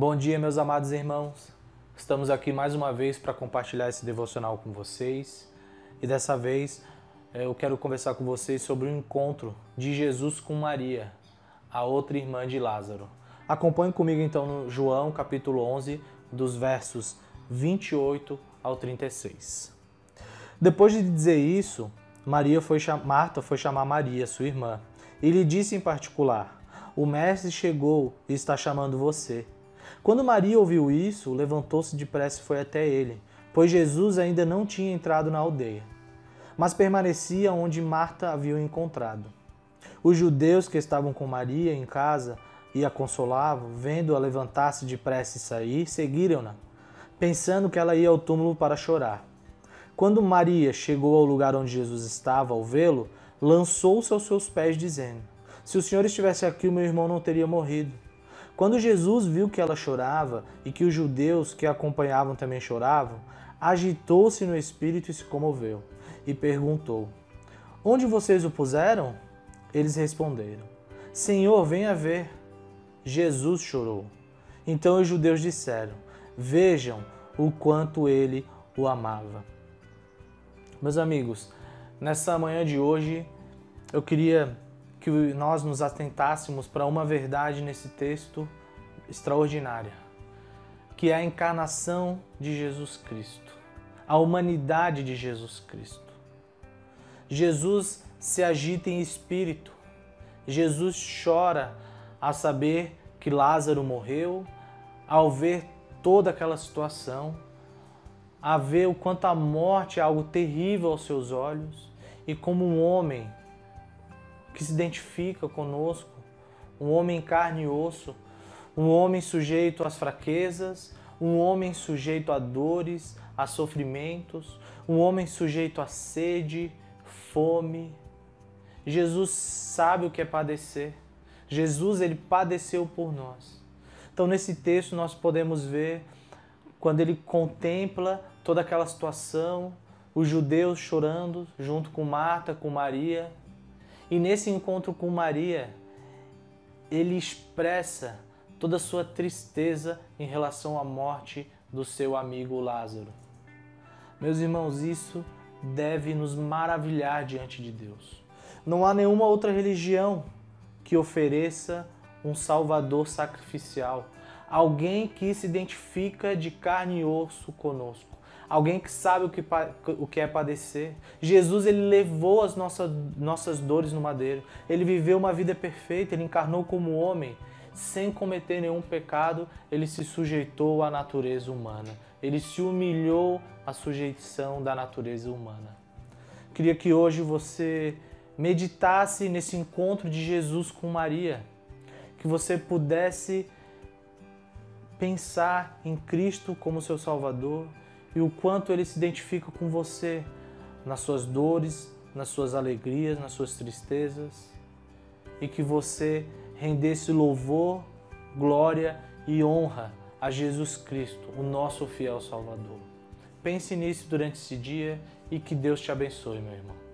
Bom dia, meus amados irmãos. Estamos aqui mais uma vez para compartilhar esse devocional com vocês. E dessa vez eh, eu quero conversar com vocês sobre o encontro de Jesus com Maria, a outra irmã de Lázaro. Acompanhe comigo então no João capítulo 11, dos versos 28 ao 36. Depois de dizer isso, Maria foi Marta foi chamar Maria, sua irmã, e lhe disse em particular: O mestre chegou e está chamando você. Quando Maria ouviu isso, levantou-se depressa e foi até ele, pois Jesus ainda não tinha entrado na aldeia, mas permanecia onde Marta havia encontrado. Os judeus que estavam com Maria em casa e a consolavam, vendo-a levantar-se depressa e sair, seguiram-na, pensando que ela ia ao túmulo para chorar. Quando Maria chegou ao lugar onde Jesus estava, ao vê-lo, lançou-se aos seus pés, dizendo: Se o Senhor estivesse aqui, o meu irmão não teria morrido. Quando Jesus viu que ela chorava e que os judeus que a acompanhavam também choravam, agitou-se no espírito e se comoveu, e perguntou: Onde vocês o puseram? Eles responderam: Senhor, venha ver. Jesus chorou. Então os judeus disseram: Vejam o quanto ele o amava. Meus amigos, nessa manhã de hoje eu queria que nós nos atentássemos para uma verdade nesse texto extraordinária, que é a encarnação de Jesus Cristo, a humanidade de Jesus Cristo. Jesus se agita em espírito, Jesus chora a saber que Lázaro morreu, ao ver toda aquela situação, a ver o quanto a morte é algo terrível aos seus olhos e como um homem que se identifica conosco, um homem em carne e osso, um homem sujeito às fraquezas, um homem sujeito a dores, a sofrimentos, um homem sujeito a sede, fome. Jesus sabe o que é padecer. Jesus ele padeceu por nós. Então nesse texto nós podemos ver quando ele contempla toda aquela situação, os judeus chorando junto com Marta, com Maria, e nesse encontro com Maria, ele expressa toda a sua tristeza em relação à morte do seu amigo Lázaro. Meus irmãos, isso deve nos maravilhar diante de Deus. Não há nenhuma outra religião que ofereça um Salvador sacrificial, alguém que se identifica de carne e osso conosco alguém que sabe o que, o que é padecer. Jesus ele levou as nossas, nossas dores no madeiro. Ele viveu uma vida perfeita, ele encarnou como homem, sem cometer nenhum pecado, ele se sujeitou à natureza humana. Ele se humilhou à sujeição da natureza humana. Queria que hoje você meditasse nesse encontro de Jesus com Maria, que você pudesse pensar em Cristo como seu Salvador, e o quanto ele se identifica com você nas suas dores, nas suas alegrias, nas suas tristezas, e que você rendesse louvor, glória e honra a Jesus Cristo, o nosso fiel Salvador. Pense nisso durante esse dia e que Deus te abençoe, meu irmão.